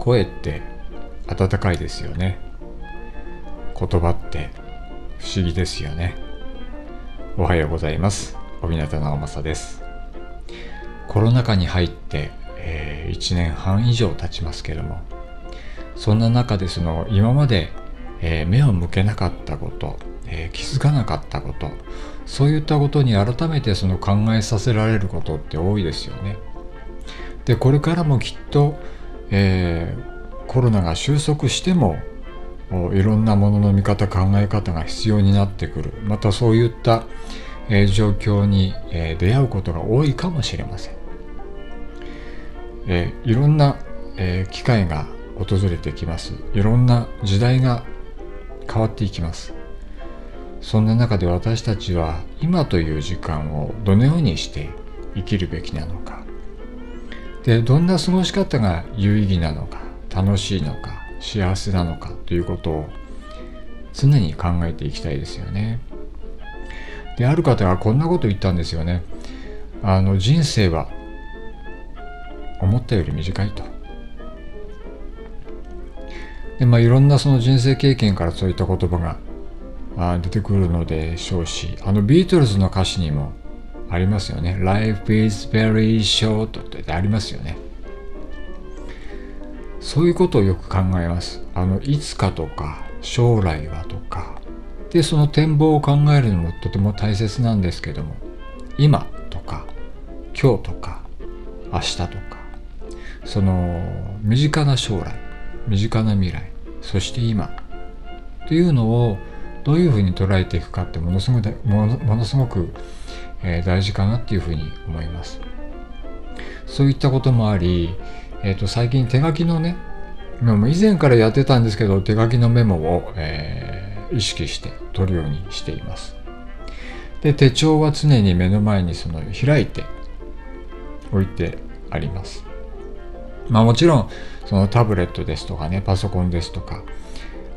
声って温かいですよね。言葉って不思議ですよね。おはようございます。小日向直政です。コロナ禍に入って、えー、1年半以上経ちますけどもそんな中でその今まで、えー、目を向けなかったこと、えー、気づかなかったことそういったことに改めてその考えさせられることって多いですよね。でこれからもきっと、えー、コロナが収束してもいろんなものの見方考え方が必要になってくる。またそういった、えー、状況に、えー、出会うことが多いかもしれません、えー、いろんな、え機会が訪れてきます。いろんな時代が変わっていきます。そんな中で私たちは今という時間をどのようにして生きるべきなのか。でどんな過ごし方が有意義なのか楽しいのか幸せなのかということを常に考えていきたいですよね。である方がこんなこと言ったんですよね。あの人生は思ったより短いと。でまあいろんなその人生経験からそういった言葉が出てくるのでしょうしあのビートルズの歌詞にもありますよね。Life is very short ってありますよね。そういうことをよく考えます。あの、いつかとか、将来はとか、で、その展望を考えるのもとても大切なんですけども、今とか、今日とか、明日とか、その、身近な将来、身近な未来、そして今、というのをどういうふうに捉えていくかってものすごくものすごく、え、大事かなっていうふうに思います。そういったこともあり、え、ー、と、最近手書きのねも、以前からやってたんですけど、手書きのメモを、えー、意識して取るようにしています。で、手帳は常に目の前にその開いて置いてあります。まあもちろん、そのタブレットですとかね、パソコンですとか、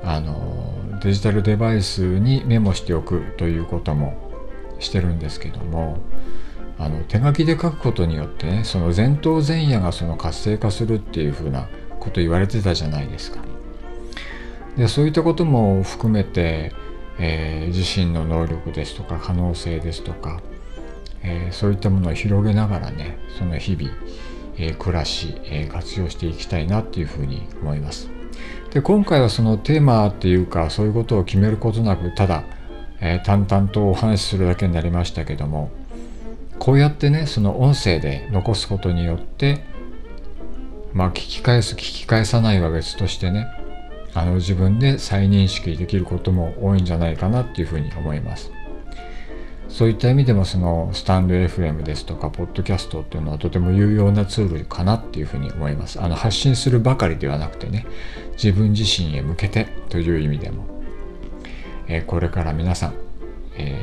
あの、デジタルデバイスにメモしておくということもしてるんですけども、あの手書きで書くことによってねその前頭前野がその活性化するっていうふうなこと言われてたじゃないですか。でそういったことも含めて、えー、自身の能力ですとか可能性ですとか、えー、そういったものを広げながらねその日々、えー、暮らし、え活用していきたいなっていうふうに思います。で今回はそのテーマっていうかそういうことを決めることなくただ、え淡々とお話しするだけになりましたけどもこうやってねその音声で残すことによってまあ聞き返す聞き返さないは別としてねあの自分で再認識できることも多いんじゃないかなっていうふうに思います。そういった意味でもそのスタンド FM ですとかポッドキャストっていうのはとても有用なツールかなっていうふうに思いますあの発信するばかりではなくてね自分自身へ向けてという意味でも、えー、これから皆さん、え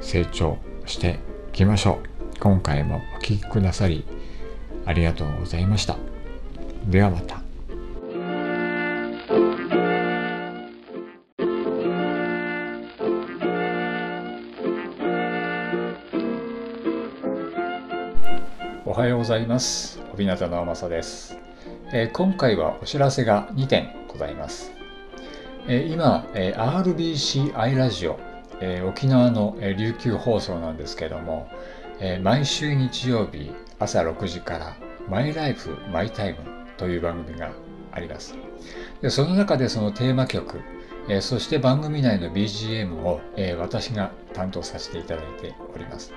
ー、成長していきましょう。今回もお聴きくださりありがとうございました。ではまた。ございます。帯名直政です、えー、今回はお知らせが2点ございます。えー、今、えー、RBCI ラジオえー、沖縄の、えー、琉球放送なんですけども、えー、毎週日曜日朝6時から「マイライフマイタイム」という番組がありますでその中でそのテーマ曲、えそして番組内の BGM を、え私が担当させていただいております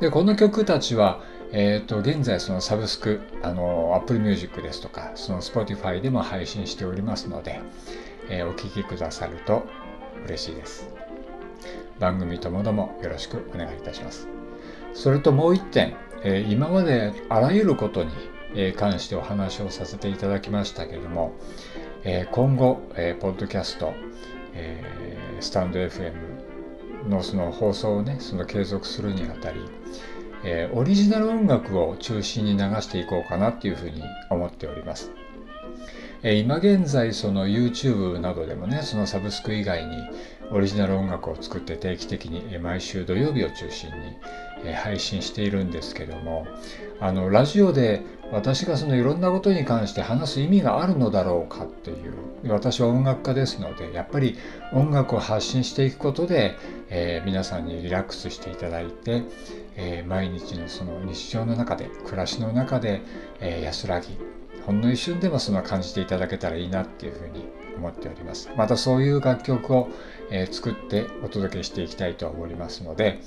でこの曲たちはえーと、現在そのサブスクあの Apple Music ですとかその Spotify でも配信しておりますので、えお聴きくださると嬉しいです。番組ともどもよろしくお願いいたします。それともう一点、えー、今まであらゆることに関してお話をさせていただきましたけれども、え、今後、えー、ポッドキャスト、え、スタンド FM のその放送をね、その継続するにあたり、えー、オリジナル音楽を中心に流していこうかなっていうふうに思っております。え今現在その YouTube などでもねそのサブスク以外にオリジナル音楽を作って定期的に毎週土曜日を中心に配信しているんですけどもあのラジオで私がそのいろんなことに関して話す意味があるのだろうかっていう私は音楽家ですのでやっぱり音楽を発信していくことで、えー、皆さんにリラックスしていただいて、えー、毎日のその日常の中で暮らしの中で、えー、安らぎほんの一瞬でもその感じていただけたらいいなっていうふうに思っております。またそういう楽曲を、え作ってお届けしていきたいと思いますので、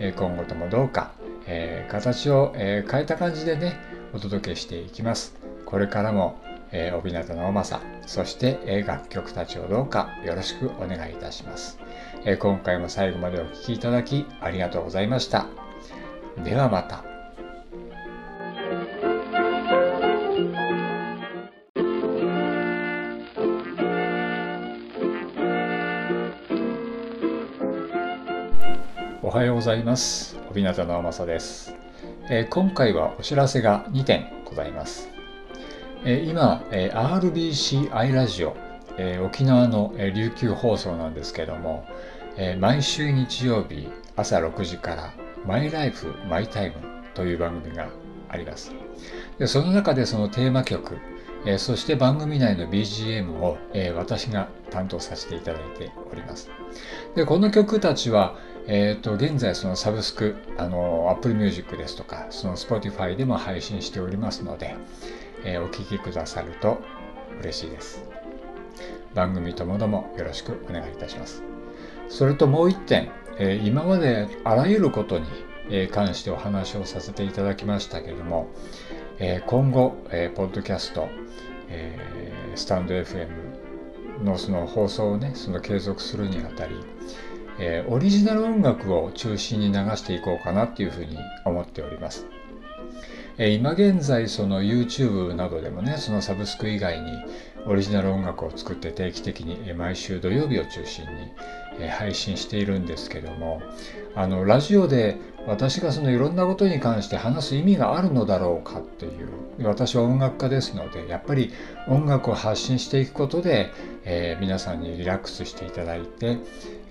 え今後ともどうか、え形を、え変えた感じでねお届けしていきます。これからも、えー、帯名のおまさそして、え楽曲たちをどうかよろしくお願いいたします、え今回も最後までお聴きいただきありがとうございました。ではまた。おはようございます。帯名直正です、えー、今回はお知らせが2点ございます。えー、今、えー、RBCI ラジオ、え沖縄の、え琉球放送なんですけども、え毎週日曜日朝6時からマイライフマイタイムという番組があります。でその中でそのテーマ曲、え、そして番組内の BGM を、え、私が担当させていただいております。でこの曲たちは、えーと、現在そのサブスクあの Apple Music ですとかその Spotify でも配信しておりますので、えー、お聴きくださると嬉しいです。番組ともどもよろしくお願いいたします。それともう一点、えー、今まであらゆることに関してお話をさせていただきましたけれども、えー、今後、えー、ポッドキャスト、えー、スタンド FM のその放送をねその継続するにあたりえー、オリジナル音楽を中心に流していこうかなっていうふうに思っております。えー、今現在その YouTube などでもねそのサブスク以外にオリジナル音楽を作って定期的に毎週土曜日を中心に配信しているんですけどもあのラジオで私がそのいろんなことに関して話す意味があるのだろうかっていう。私は音楽家ですのでやっぱり音楽を発信していくことで、えー、皆さんにリラックスしていただいて、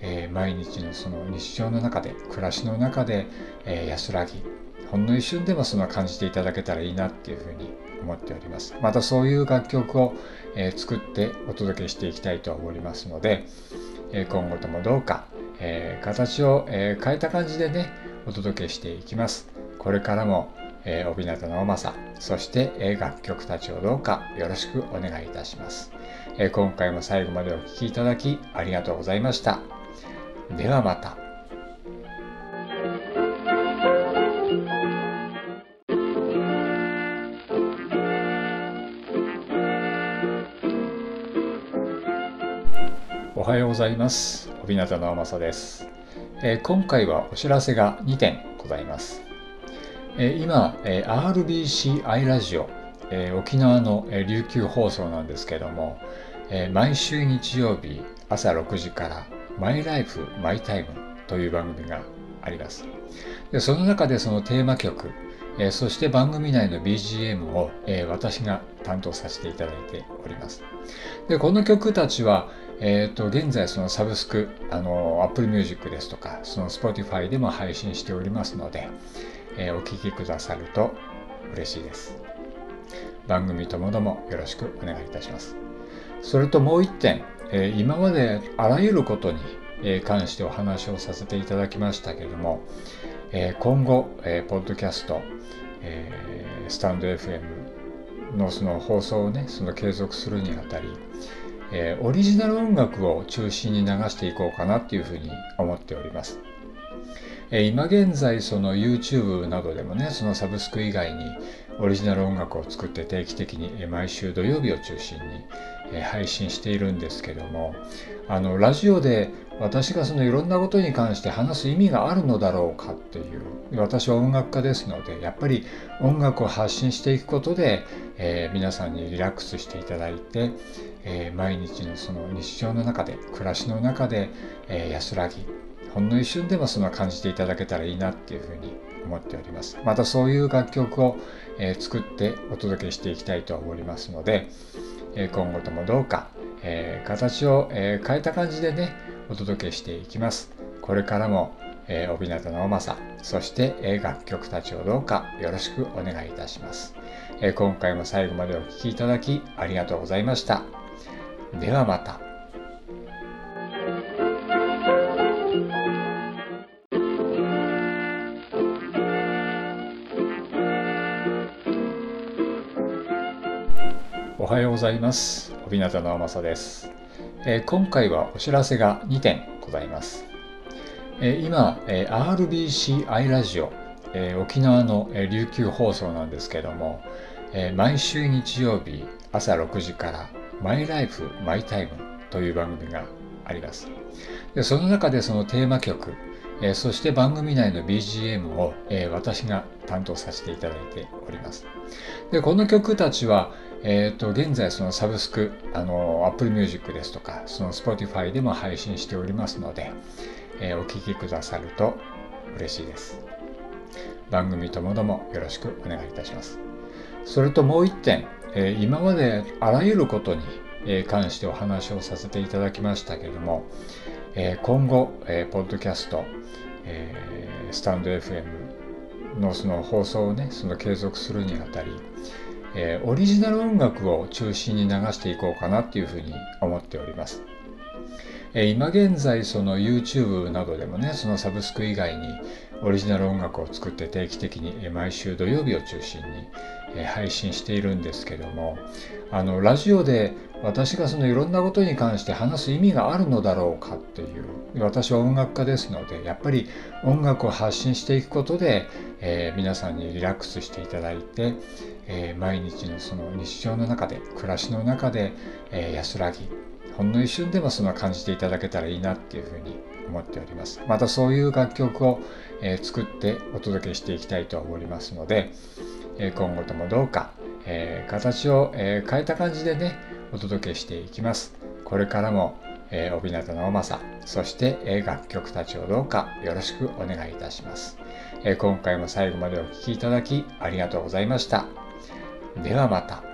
えー、毎日のその日常の中で暮らしの中で、えー、安らぎほんの一瞬でもその感じていただけたらいいなっていうふうに思っております。またそういう楽曲を、え作ってお届けしていきたいと思いますので、え今後ともどうか、え形を、え変えた感じでねお届けしていきますこれからも、えー、帯名の正そして、え楽曲たちをどうかよろしくお願いいたします、え今回も最後までお聴きいただきありがとうございましたではまた。おはようございます。帯名直正です、え、今回はお知らせが2点ございます。え、今、え、RBCI ラジオ、え沖縄の、え琉球放送なんですけども、え毎週日曜日朝6時からマイライフマイタイムという番組があります。でその中でそのテーマ曲、え、そして番組内の BGM を、え、私が担当させていただいております。でこの曲たちは、えーと、現在そのサブスクあの Apple Music ですとかその Spotify でも配信しておりますので、えー、お聴きくださると嬉しいです。番組ともどもよろしくお願いいたします。それともう一点、えー、今まであらゆることに関してお話をさせていただきましたけれども、え、今後、えー、ポッドキャスト、え、スタンド FM のその放送をねその継続するにあたり、えー、オリジナル音楽を中心に流していこうかなっていうふうに思っております。えー、今現在その YouTube などでもねそのサブスク以外にオリジナル音楽を作って定期的に毎週土曜日を中心に配信しているんですけどもあのラジオで私がそのいろんなことに関して話す意味があるのだろうかっていう私は音楽家ですのでやっぱり音楽を発信していくことで、えー、皆さんにリラックスしていただいて、えー、毎日のその日常の中で暮らしの中で、えー、安らぎほんの一瞬でもその感じていただけたらいいなっていうふうに思っております。またそういう楽曲を、えー、作ってお届けしていきたいと思いますので、え、今後ともどうか、え、形を、え変えた感じでねお届けしていきますこれからもえー、帯名直政、そして、え、楽曲たちをどうかよろしくお願いいたします、え、今回も最後までお聴きいただきありがとうございました。ではまた。おはようございます。帯名直政です、えー、今回はお知らせが2点ございます。え今、え RBCI ラジオ、え沖縄の、え琉球放送なんですけども、え毎週日曜日朝6時から「マイライフマイタイム」という番組がありますでその中でそのテーマ曲、えそして番組内の BGM を、え私が担当させていただいておりますでこの曲たちはえーと、現在そのサブスクあの Apple Music ですとかその Spotify でも配信しておりますので、えー、お聴きくださると嬉しいです。番組ともどもよろしくお願いいたします。それともう一点、え、今まであらゆることに関してお話をさせていただきましたけれども、え、今後、えー、ポッドキャスト、え、スタンド FM のその放送をね、その継続するにあたり、え、オリジナル音楽を中心に流していこうかなっていうふうに思っております。今現在その YouTube などでもねそのサブスク以外にオリジナル音楽を作って定期的に毎週土曜日を中心に配信しているんですけどもあのラジオで私がそのいろんなことに関して話す意味があるのだろうかっていう私は音楽家ですのでやっぱり音楽を発信していくことで、えー、皆さんにリラックスしていただいて、えー、毎日のその日常の中で暮らしの中で、えー、安らぎほんの一瞬でもその感じていただけたらいいなっていうふうに思っております。またそういう楽曲を、え、作ってお届けしていきたいと思いますので、え、今後ともどうか、え、形を、え変えた感じでね、お届けしていきます。これからも、えー、帯灘のまさ、そして、え楽曲たちをどうかよろしくお願いいたします。え今回も最後までお聴きいただきありがとうございました。ではまた。